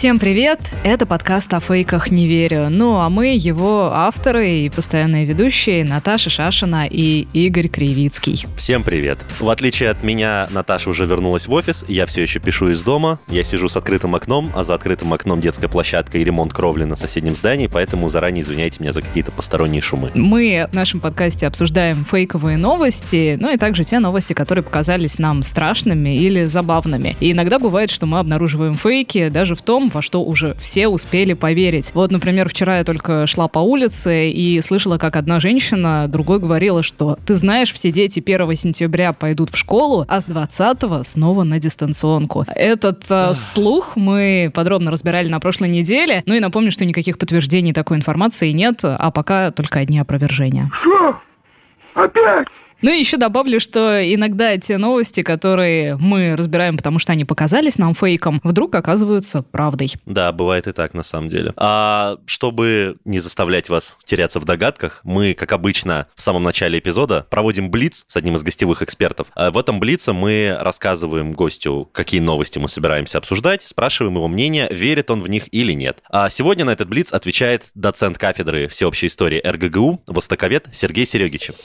Всем привет! Это подкаст о фейках «Не верю». Ну, а мы его авторы и постоянные ведущие Наташа Шашина и Игорь Кривицкий. Всем привет. В отличие от меня, Наташа уже вернулась в офис, я все еще пишу из дома, я сижу с открытым окном, а за открытым окном детская площадка и ремонт кровли на соседнем здании, поэтому заранее извиняйте меня за какие-то посторонние шумы. Мы в нашем подкасте обсуждаем фейковые новости, ну и также те новости, которые показались нам страшными или забавными. И иногда бывает, что мы обнаруживаем фейки даже в том, во что уже все успели поверить. Вот, например, вчера я только шла по улице и слышала, как одна женщина другой говорила, что ты знаешь, все дети 1 сентября пойдут в школу, а с 20 снова на дистанционку. Этот э, слух мы подробно разбирали на прошлой неделе. Ну и напомню, что никаких подтверждений такой информации нет, а пока только одни опровержения. Что? Опять? Ну и еще добавлю, что иногда те новости, которые мы разбираем, потому что они показались нам фейком, вдруг оказываются правдой. Да, бывает и так на самом деле. А чтобы не заставлять вас теряться в догадках, мы, как обычно, в самом начале эпизода проводим блиц с одним из гостевых экспертов. А в этом блице мы рассказываем гостю, какие новости мы собираемся обсуждать, спрашиваем его мнение, верит он в них или нет. А сегодня на этот блиц отвечает доцент кафедры всеобщей истории РГГУ, востоковед Сергей Серегичев.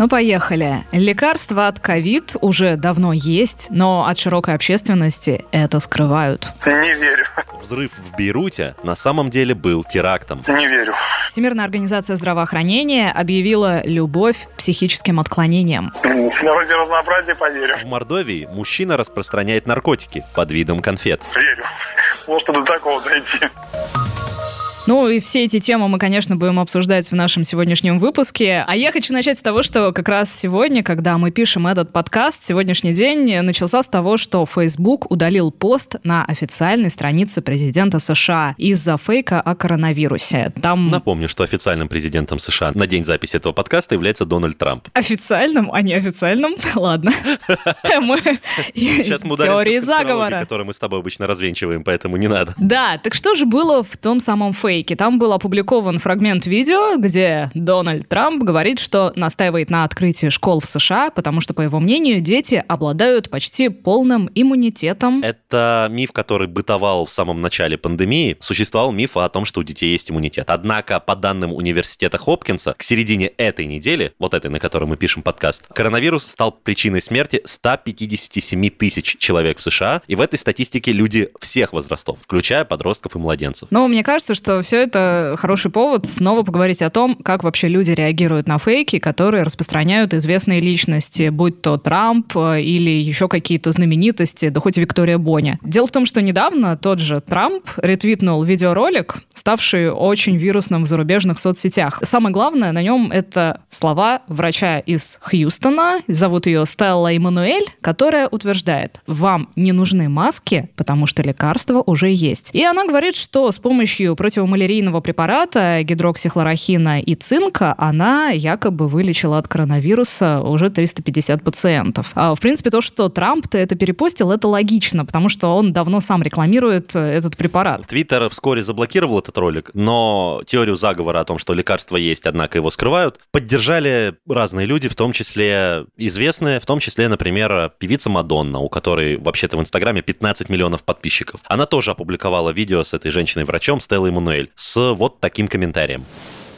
Ну, поехали. Лекарства от ковид уже давно есть, но от широкой общественности это скрывают. Не верю. Взрыв в Бейруте на самом деле был терактом. Не верю. Всемирная организация здравоохранения объявила любовь к психическим отклонениям. Ради разнообразия поверю. В Мордовии мужчина распространяет наркотики под видом конфет. Верю. Может до такого дойти. Ну и все эти темы мы, конечно, будем обсуждать в нашем сегодняшнем выпуске. А я хочу начать с того, что как раз сегодня, когда мы пишем этот подкаст, сегодняшний день начался с того, что Facebook удалил пост на официальной странице президента США из-за фейка о коронавирусе. Там... Напомню, что официальным президентом США на день записи этого подкаста является Дональд Трамп. Официальным, а не официальным? Ладно. Сейчас мы Теории ударимся в заговора. мы с тобой обычно развенчиваем, поэтому не надо. Да, так что же было в том самом фейке? Там был опубликован фрагмент видео, где Дональд Трамп говорит, что настаивает на открытии школ в США, потому что, по его мнению, дети обладают почти полным иммунитетом. Это миф, который бытовал в самом начале пандемии. Существовал миф о том, что у детей есть иммунитет. Однако, по данным университета Хопкинса, к середине этой недели, вот этой, на которой мы пишем подкаст, коронавирус стал причиной смерти 157 тысяч человек в США. И в этой статистике люди всех возрастов, включая подростков и младенцев. Но мне кажется, что все это хороший повод снова поговорить о том, как вообще люди реагируют на фейки, которые распространяют известные личности, будь то Трамп э, или еще какие-то знаменитости, да хоть Виктория Боня. Дело в том, что недавно тот же Трамп ретвитнул видеоролик, ставший очень вирусным в зарубежных соцсетях. Самое главное на нем это слова врача из Хьюстона, зовут ее Стелла Эммануэль, которая утверждает, вам не нужны маски, потому что лекарства уже есть. И она говорит, что с помощью противомалярийного препарата гидроксихлорохина и цинка она якобы вылечила от коронавируса уже 350 пациентов. А, в принципе, то, что Трамп-то это перепостил, это логично, потому что он давно сам рекламирует э, этот препарат. Твиттер вскоре заблокировал этот ролик, но теорию заговора о том, что лекарства есть, однако его скрывают, поддержали разные люди, в том числе известные, в том числе, например, певица Мадонна, у которой вообще-то в Инстаграме 15 миллионов подписчиков. Она тоже опубликовала видео с этой женщиной-врачом Стеллой Эммануэль с вот таким комментарием.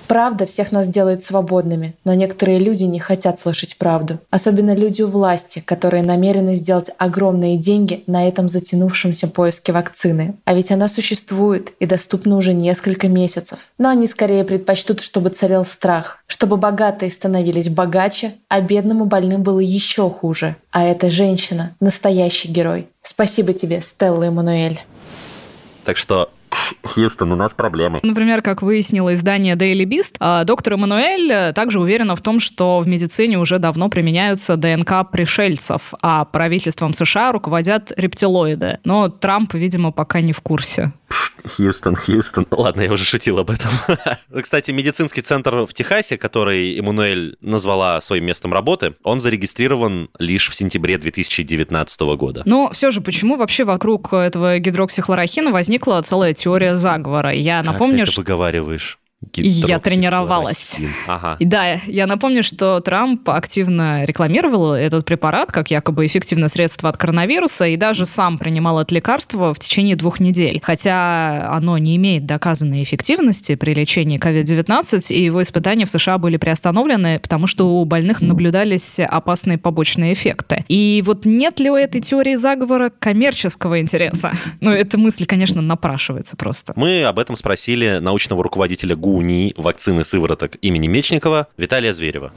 Правда всех нас делает свободными, но некоторые люди не хотят слышать правду. Особенно люди у власти, которые намерены сделать огромные деньги на этом затянувшемся поиске вакцины. А ведь она существует и доступна уже несколько месяцев. Но они скорее предпочтут, чтобы царил страх, чтобы богатые становились богаче, а бедным и больным было еще хуже. А эта женщина – настоящий герой. Спасибо тебе, Стелла Эммануэль. Так что Хьюстон, у нас проблемы. Например, как выяснило издание Daily Beast, а, доктор Эммануэль э, также уверена в том, что в медицине уже давно применяются ДНК пришельцев, а правительством США руководят рептилоиды. Но Трамп, видимо, пока не в курсе. Хьюстон, Хьюстон. Ладно, я уже шутил об этом. Кстати, медицинский центр в Техасе, который Эммануэль назвала своим местом работы, он зарегистрирован лишь в сентябре 2019 года. Но все же, почему вообще вокруг этого гидроксихлорохина возникла целая теория заговора? Я напомню, как ты это выговариваешь? Я тренировалась. Ага. И да, я напомню, что Трамп активно рекламировал этот препарат как якобы эффективное средство от коронавируса и даже сам принимал это лекарство в течение двух недель. Хотя оно не имеет доказанной эффективности при лечении COVID-19, и его испытания в США были приостановлены, потому что у больных наблюдались опасные побочные эффекты. И вот нет ли у этой теории заговора коммерческого интереса? Ну, эта мысль, конечно, напрашивается просто. Мы об этом спросили научного руководителя ГУ ГУНИ вакцины сывороток имени Мечникова Виталия Зверева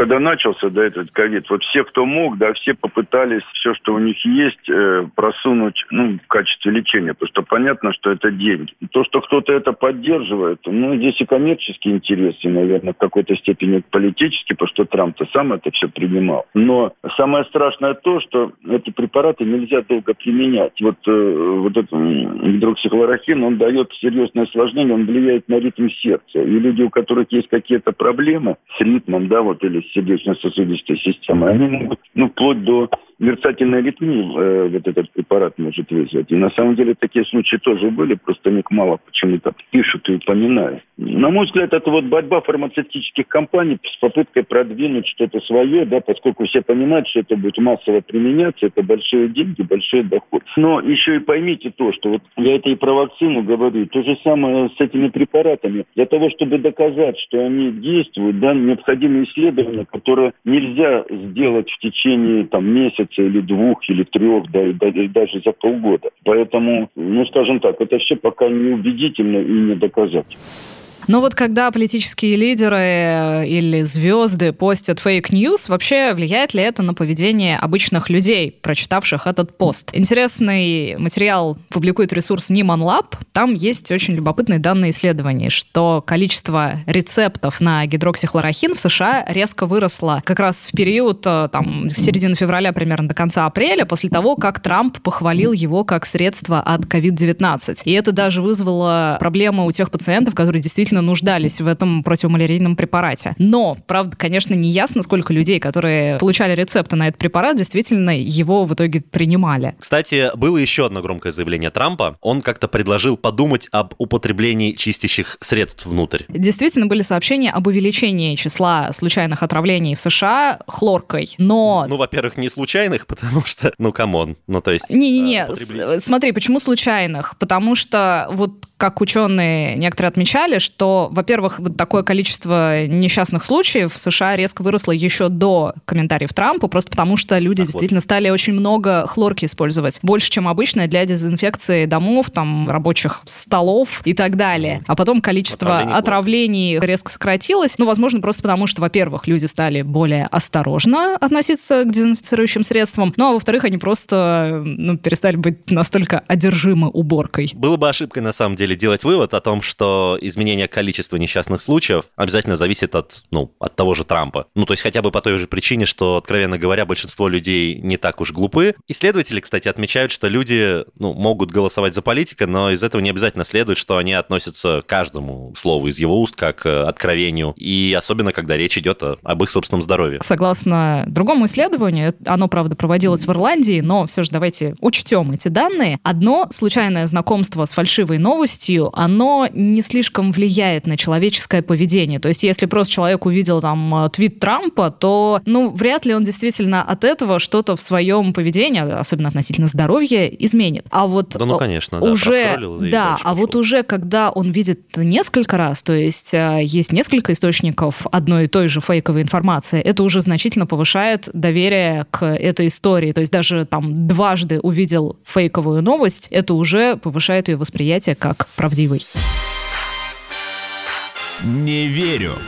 когда начался да, этот ковид, вот все, кто мог, да, все попытались все, что у них есть, э, просунуть ну, в качестве лечения, потому что понятно, что это деньги. То, что кто-то это поддерживает, ну, здесь и коммерческие интересы, наверное, в какой-то степени политические, потому что Трамп-то сам это все принимал. Но самое страшное то, что эти препараты нельзя долго применять. Вот, э, вот этот гидроксихлорохин, он дает серьезное осложнение, он влияет на ритм сердца. И люди, у которых есть какие-то проблемы с ритмом, да, вот, или сердечно-сосудистой системы, они могут, ну, вплоть до мерцательной аритмии э, вот этот препарат может вызвать. И на самом деле такие случаи тоже были, просто них мало почему-то пишут и упоминают. На мой взгляд, это вот борьба фармацевтических компаний с попыткой продвинуть что-то свое, да, поскольку все понимают, что это будет массово применяться, это большие деньги, большой доход. Но еще и поймите то, что вот я это и про вакцину говорю, то же самое с этими препаратами. Для того, чтобы доказать, что они действуют, да, необходимы исследования, которые нельзя сделать в течение там месяца или двух, или трех, да, и даже за полгода. Поэтому, ну, скажем так, это все пока не убедительно и не доказать. Но вот когда политические лидеры э, или звезды постят fake news, вообще влияет ли это на поведение обычных людей, прочитавших этот пост? Интересный материал публикует ресурс Nieman Lab. Там есть очень любопытные данные исследований, что количество рецептов на гидроксихлорохин в США резко выросло как раз в период э, там, середины февраля примерно до конца апреля, после того, как Трамп похвалил его как средство от COVID-19. И это даже вызвало проблемы у тех пациентов, которые действительно действительно нуждались в этом противомалярийном препарате. Но, правда, конечно, не ясно, сколько людей, которые получали рецепты на этот препарат, действительно его в итоге принимали. Кстати, было еще одно громкое заявление Трампа. Он как-то предложил подумать об употреблении чистящих средств внутрь. Действительно были сообщения об увеличении числа случайных отравлений в США хлоркой, но... Ну, во-первых, не случайных, потому что, ну, come on, ну, то есть... Не-не-не, э, смотри, почему случайных? Потому что вот как ученые некоторые отмечали, что, во-первых, вот такое количество несчастных случаев в США резко выросло еще до комментариев Трампа, просто потому что люди так действительно вот. стали очень много хлорки использовать. Больше, чем обычно для дезинфекции домов, там, рабочих столов и так далее. А потом количество отравлений, отравлений резко сократилось. Ну, возможно, просто потому что, во-первых, люди стали более осторожно относиться к дезинфицирующим средствам, ну, а во-вторых, они просто ну, перестали быть настолько одержимы уборкой. Было бы ошибкой, на самом деле, деле делать вывод о том, что изменение количества несчастных случаев обязательно зависит от, ну, от того же Трампа. Ну, то есть хотя бы по той же причине, что, откровенно говоря, большинство людей не так уж глупы. Исследователи, кстати, отмечают, что люди, ну, могут голосовать за политика, но из этого не обязательно следует, что они относятся к каждому слову из его уст как к откровению, и особенно, когда речь идет об их собственном здоровье. Согласно другому исследованию, оно, правда, проводилось в Ирландии, но все же давайте учтем эти данные. Одно случайное знакомство с фальшивой новостью новостью, оно не слишком влияет на человеческое поведение. То есть, если просто человек увидел там э, твит Трампа, то, ну, вряд ли он действительно от этого что-то в своем поведении, особенно относительно здоровья, изменит. А вот да, ну, конечно, уже, да, да а вот уже когда он видит несколько раз, то есть э, есть несколько источников одной и той же фейковой информации, это уже значительно повышает доверие к этой истории. То есть даже там дважды увидел фейковую новость, это уже повышает ее восприятие как правдивый. Не верю.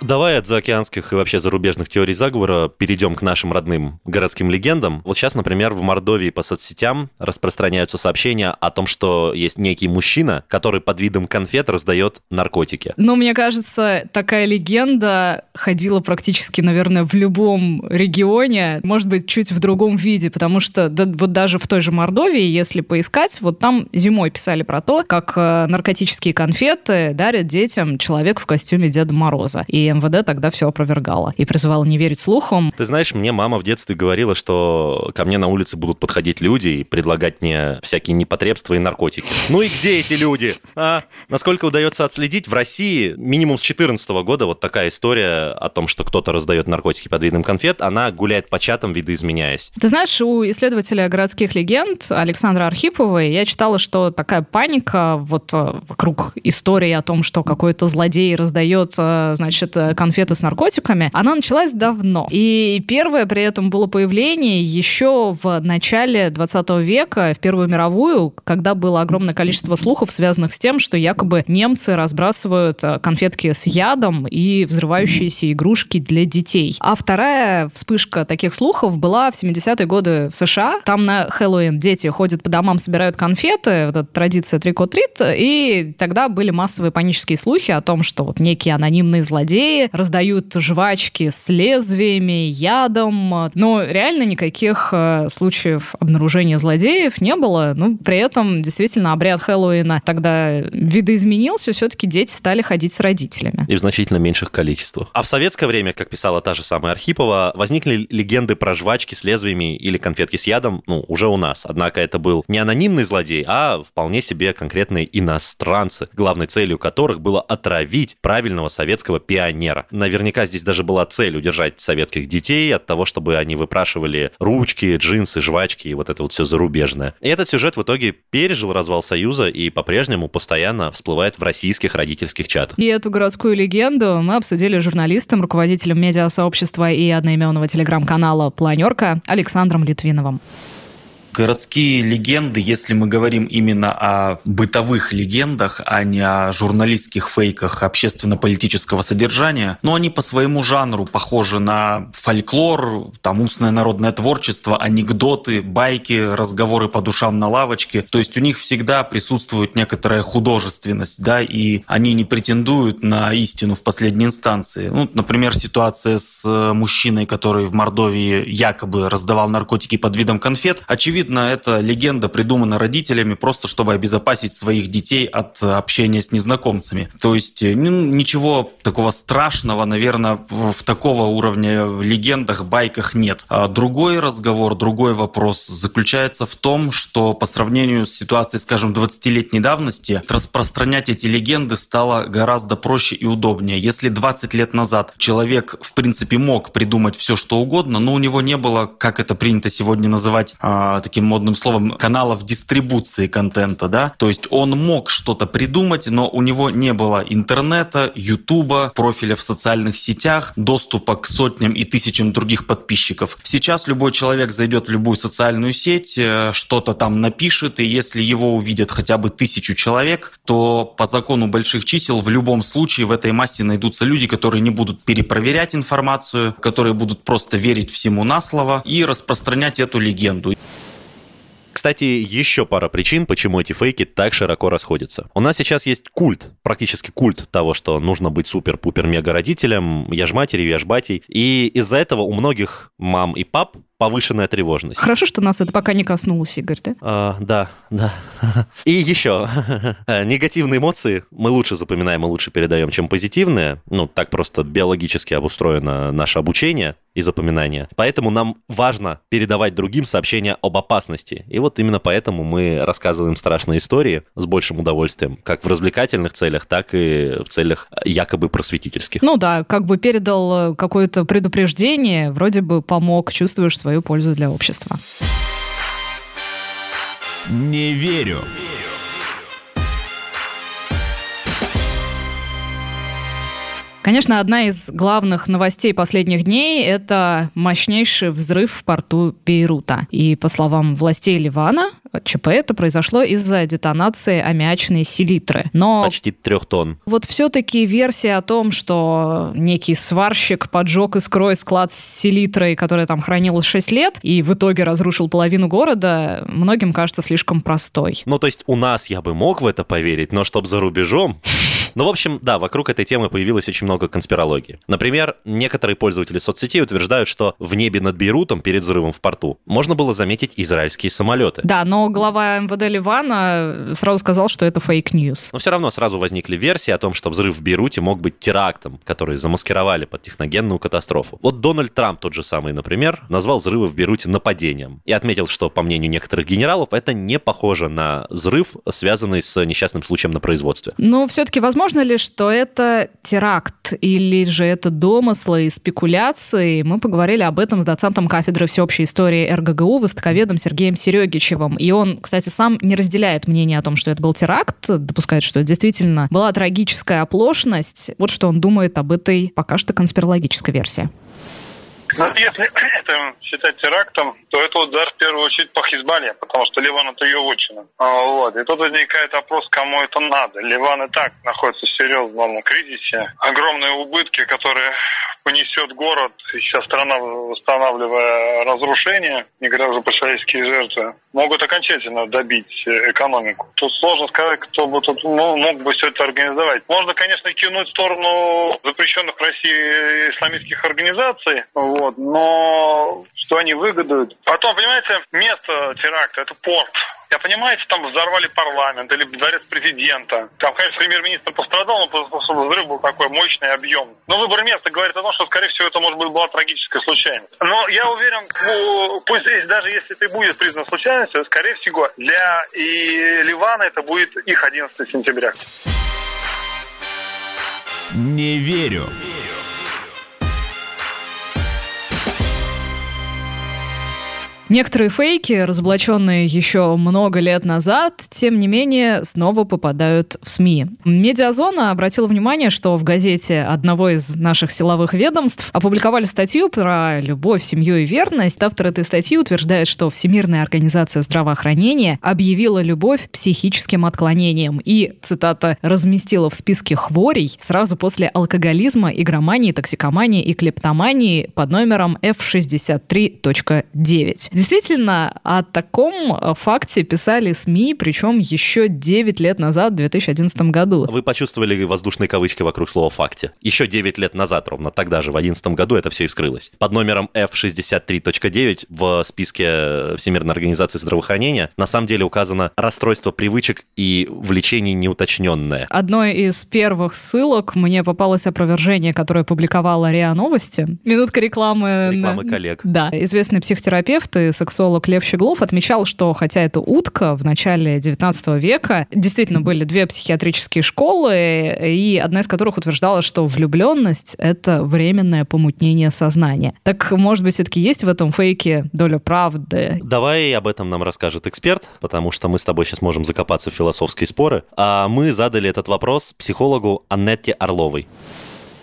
Давай от заокеанских и вообще зарубежных теорий заговора перейдем к нашим родным городским легендам. Вот сейчас, например, в Мордовии по соцсетям распространяются сообщения о том, что есть некий мужчина, который под видом конфет раздает наркотики. Ну, мне кажется, такая легенда ходила практически, наверное, в любом регионе, может быть, чуть в другом виде, потому что да, вот даже в той же Мордовии, если поискать, вот там зимой писали про то, как э, наркотические конфеты дарят детям человек в костюме Деда Мороза. И МВД тогда все опровергало и призывало не верить слухам. Ты знаешь, мне мама в детстве говорила, что ко мне на улице будут подходить люди и предлагать мне всякие непотребства и наркотики. Ну и где эти люди? А? Насколько удается отследить, в России минимум с 2014 года вот такая история о том, что кто-то раздает наркотики под видом конфет, она гуляет по чатам, видоизменяясь. Ты знаешь, у исследователя городских легенд Александра Архиповой я читала, что такая паника вот э, вокруг истории о том, что какой-то злодей раздает, э, значит, конфеты с наркотиками, она началась давно. И первое при этом было появление еще в начале 20 века, в Первую мировую, когда было огромное количество слухов, связанных с тем, что якобы немцы разбрасывают э, конфетки с ядом и взрывающиеся игрушки для детей. А вторая вспышка таких слухов была в 70-е годы в США. Там на Хэллоуин дети ходят по домам, собирают конфеты, вот эта традиция трикотрит, и тогда были массовые панические слухи о том, что вот некие анонимные злодеи раздают жвачки с лезвиями, ядом, но реально никаких э, случаев обнаружения злодеев не было. Ну, при этом действительно обряд Хэллоуина тогда видоизменился, все-таки дети стали ходить с родителями. И в значительно меньших количествах. А в советское время, как писала та же самая Архипова, возникли легенды про жвачки с лезвиями или конфетки с ядом, ну, уже у нас. Однако это был не анонимный злодей, а вполне себе конкретные иностранцы, главной целью которых было отравить правильного советского пионера. Наверняка здесь даже была цель удержать советских детей от того, чтобы они выпрашивали ручки, джинсы, жвачки и вот это вот все зарубежное. И этот сюжет в итоге пережил развал Союза и по-прежнему постоянно всплывает в российских родительских чатах. И эту городскую легенду мы обсудили с журналистом, руководителем медиасообщества и одноименного телеграм-канала «Планерка» Александром Литвиновым городские легенды, если мы говорим именно о бытовых легендах, а не о журналистских фейках общественно-политического содержания, но они по своему жанру похожи на фольклор, там устное народное творчество, анекдоты, байки, разговоры по душам на лавочке. То есть у них всегда присутствует некоторая художественность, да, и они не претендуют на истину в последней инстанции. Ну, например, ситуация с э, мужчиной, который в Мордовии якобы раздавал наркотики под видом конфет. Очевидно, Очевидно, эта легенда придумана родителями просто, чтобы обезопасить своих детей от общения с незнакомцами. То есть э, ну, ничего такого страшного, наверное, в такого уровня легендах, байках нет. А другой разговор, другой вопрос заключается в том, что по сравнению с ситуацией, скажем, 20-летней давности, распространять эти легенды стало гораздо проще и удобнее. Если 20 лет назад человек, в принципе, мог придумать все, что угодно, но у него не было, как это принято сегодня называть, а, таким модным словом, каналов дистрибуции контента, да, то есть он мог что-то придумать, но у него не было интернета, ютуба, профиля в социальных сетях, доступа к сотням и тысячам других подписчиков. Сейчас любой человек зайдет в любую социальную сеть, э, что-то там напишет, и если его увидят хотя бы тысячу человек, то по закону больших чисел в любом случае в этой массе найдутся люди, которые не будут перепроверять информацию, которые будут просто верить всему на слово и распространять эту легенду. Кстати, еще пара причин, почему эти фейки так широко расходятся. У нас сейчас есть культ, практически культ того, что нужно быть супер-пупер-мега родителем, я ж матерью, я ж батей. И из-за этого у многих мам и пап повышенная тревожность. Хорошо, что нас это пока не коснулось, Игорь, да? А, да, да. И еще, негативные эмоции мы лучше запоминаем и лучше передаем, чем позитивные. Ну, так просто биологически обустроено наше обучение и запоминание. Поэтому нам важно передавать другим сообщения об опасности. И вот именно поэтому мы рассказываем страшные истории с большим удовольствием, как в развлекательных целях, так и в целях якобы просветительских. Ну да, как бы передал какое-то предупреждение, вроде бы помог, чувствуешь свою пользу для общества. Не верю. Конечно, одна из главных новостей последних дней – это мощнейший взрыв в порту Бейрута. И, по словам властей Ливана, ЧП это произошло из-за детонации аммиачной селитры. Но Почти трех тонн. Вот все-таки версия о том, что некий сварщик поджег искрой склад с селитрой, которая там хранилась 6 лет, и в итоге разрушил половину города, многим кажется слишком простой. Ну, то есть у нас я бы мог в это поверить, но чтоб за рубежом... Ну, в общем, да, вокруг этой темы появилось очень много конспирологии. Например, некоторые пользователи соцсетей утверждают, что в небе над Бейрутом перед взрывом в порту можно было заметить израильские самолеты. Да, но глава МВД Ливана сразу сказал, что это fake news. Но все равно сразу возникли версии о том, что взрыв в Бейруте мог быть терактом, который замаскировали под техногенную катастрофу. Вот Дональд Трамп тот же самый, например, назвал взрывы в Бейруте нападением и отметил, что, по мнению некоторых генералов, это не похоже на взрыв, связанный с несчастным случаем на производстве. Но все-таки возможно ли, что это теракт или же это домыслы и спекуляции? Мы поговорили об этом с доцентом кафедры всеобщей истории РГГУ, востоковедом Сергеем Серегичевым. И он, кстати, сам не разделяет мнение о том, что это был теракт, допускает, что это действительно была трагическая оплошность. Вот что он думает об этой пока что конспирологической версии. Ну, если это считать терактом, то это удар в первую очередь по Хизбалле, потому что Ливан это ее отчина. А, вот. И тут возникает вопрос, кому это надо. Ливан и так находится в серьезном кризисе. Огромные убытки, которые понесет город, сейчас страна, восстанавливая разрушение, не говоря уже про человеческие жертвы, могут окончательно добить экономику. Тут сложно сказать, кто бы тут мог бы все это организовать. Можно, конечно, кинуть в сторону запрещенных в России исламистских организаций, вот, но что они выгодуют. Потом, понимаете, место теракта – это порт. Я понимаете, там взорвали парламент или дворец президента. Там, конечно, премьер-министр пострадал, но взрыв был такой мощный объем. Но выбор места говорит о том, что, скорее всего, это, может быть, была трагическая случайность. Но я уверен, пусть здесь, даже если это будет признано случайностью, скорее всего, для и Ливана это будет их 11 сентября. Не верю. Некоторые фейки, разоблаченные еще много лет назад, тем не менее, снова попадают в СМИ. Медиазона обратила внимание, что в газете одного из наших силовых ведомств опубликовали статью про любовь, семью и верность. Автор этой статьи утверждает, что Всемирная организация здравоохранения объявила любовь психическим отклонением и, цитата, разместила в списке хворей сразу после алкоголизма, игромании, токсикомании и клептомании под номером F63.9. Действительно, о таком э, факте писали СМИ, причем еще 9 лет назад, в 2011 году. Вы почувствовали воздушные кавычки вокруг слова «факте». Еще 9 лет назад, ровно тогда же, в 2011 году, это все и вскрылось. Под номером F63.9 в списке Всемирной организации здравоохранения на самом деле указано расстройство привычек и влечений неуточненное. Одной из первых ссылок мне попалось опровержение, которое публиковала РИА Новости. Минутка рекламы. Рекламы коллег. Да, известный психотерапевт и сексолог Лев Щеглов отмечал, что хотя это утка в начале 19 века, действительно были две психиатрические школы, и одна из которых утверждала, что влюбленность — это временное помутнение сознания. Так, может быть, все-таки есть в этом фейке доля правды? Давай об этом нам расскажет эксперт, потому что мы с тобой сейчас можем закопаться в философские споры. А мы задали этот вопрос психологу Аннетте Орловой.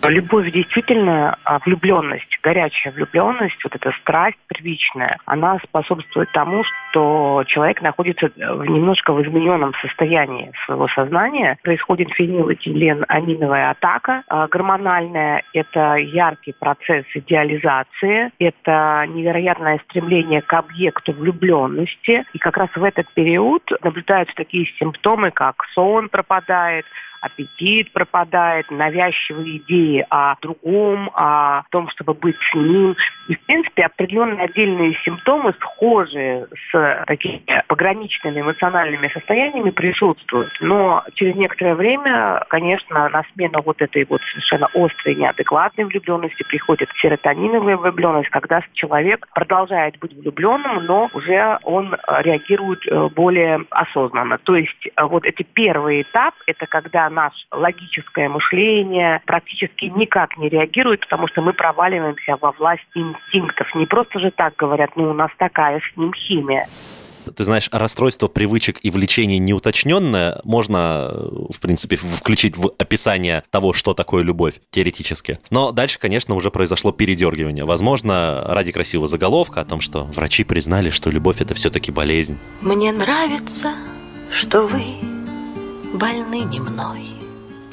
Любовь действительно, а, влюбленность, горячая влюбленность, вот эта страсть первичная, она способствует тому, что человек находится в немножко в измененном состоянии своего сознания. Происходит фенилэтиленаминовая атака а, гормональная. Это яркий процесс идеализации. Это невероятное стремление к объекту влюбленности. И как раз в этот период наблюдаются такие симптомы, как сон пропадает, аппетит пропадает, навязчивые идеи о другом, о том, чтобы быть с ним. И, в принципе, определенные отдельные симптомы, схожие с такими пограничными эмоциональными состояниями, присутствуют. Но через некоторое время, конечно, на смену вот этой вот совершенно острой, неадекватной влюбленности приходит серотониновая влюбленность, когда человек продолжает быть влюбленным, но уже он реагирует э, более осознанно. То есть э, вот эти первый этап, это когда наше логическое мышление практически никак не реагирует, потому что мы проваливаемся во власть инстинктов. Не просто же так говорят, ну у нас такая с ним химия. Ты знаешь, расстройство привычек и влечений неуточненное можно, в принципе, включить в описание того, что такое любовь, теоретически. Но дальше, конечно, уже произошло передергивание. Возможно, ради красивого заголовка о том, что врачи признали, что любовь — это все-таки болезнь. Мне нравится, что вы больны не мной.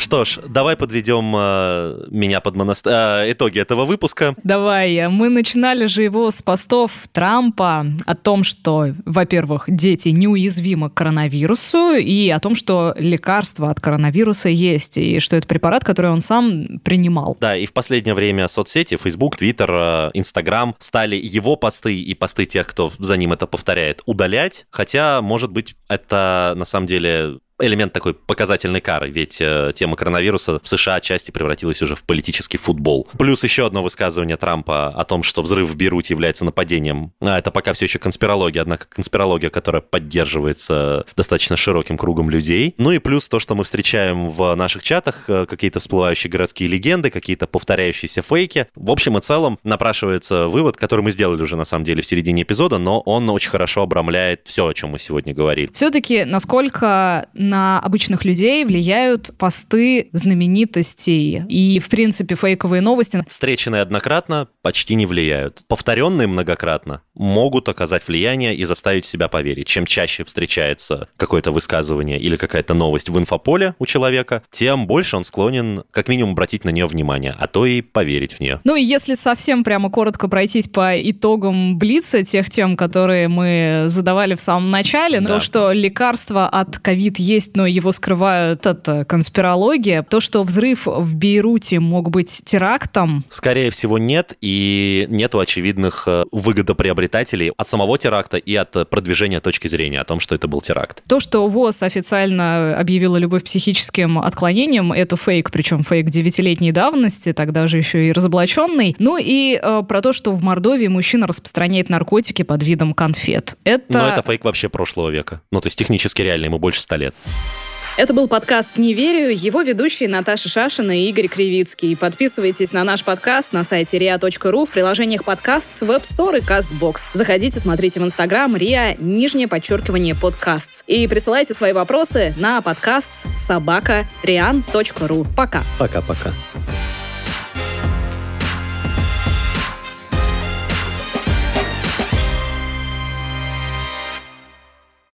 Что ж, давай подведем э, меня под монастырь. Э, итоги этого выпуска. Давай. Мы начинали же его с постов Трампа о том, что, во-первых, дети неуязвимы к коронавирусу, и о том, что лекарство от коронавируса есть, и что это препарат, который он сам принимал. Да, и в последнее время соцсети, Facebook, Twitter, э, Instagram стали его посты и посты тех, кто за ним это повторяет, удалять. Хотя, может быть, это на самом деле элемент такой показательной кары, ведь э, тема коронавируса в США отчасти превратилась уже в политический футбол. Плюс еще одно высказывание Трампа о том, что взрыв в Бейруте является нападением. А это пока все еще конспирология, однако конспирология, которая поддерживается достаточно широким кругом людей. Ну и плюс то, что мы встречаем в наших чатах, э, какие-то всплывающие городские легенды, какие-то повторяющиеся фейки. В общем и целом напрашивается вывод, который мы сделали уже на самом деле в середине эпизода, но он очень хорошо обрамляет все, о чем мы сегодня говорили. Все-таки насколько на обычных людей влияют посты знаменитостей и, в принципе, фейковые новости. Встреченные однократно почти не влияют. Повторенные многократно могут оказать влияние и заставить себя поверить. Чем чаще встречается какое-то высказывание или какая-то новость в инфополе у человека, тем больше он склонен как минимум обратить на нее внимание, а то и поверить в нее. Ну и если совсем прямо коротко пройтись по итогам Блица, тех тем, которые мы задавали в самом начале, да. то, что лекарство от ковид есть, но его скрывают, это конспирология. То, что взрыв в Бейруте мог быть терактом... Скорее всего, нет, и нету очевидных э, выгодоприобретателей от самого теракта и от продвижения точки зрения о том, что это был теракт. То, что ВОЗ официально объявила любовь психическим отклонением, это фейк, причем фейк девятилетней давности, тогда же еще и разоблаченный. Ну и э, про то, что в Мордовии мужчина распространяет наркотики под видом конфет. Это... Но это фейк вообще прошлого века. Ну, то есть технически реально, ему больше ста лет. Это был подкаст «Не верю». Его ведущие Наташа Шашина и Игорь Кривицкий. Подписывайтесь на наш подкаст на сайте ria.ru в приложениях подкаст с Web Store и CastBox. Заходите, смотрите в Инстаграм ria, нижнее подчеркивание подкаст. И присылайте свои вопросы на подкаст собака Пока. Пока-пока.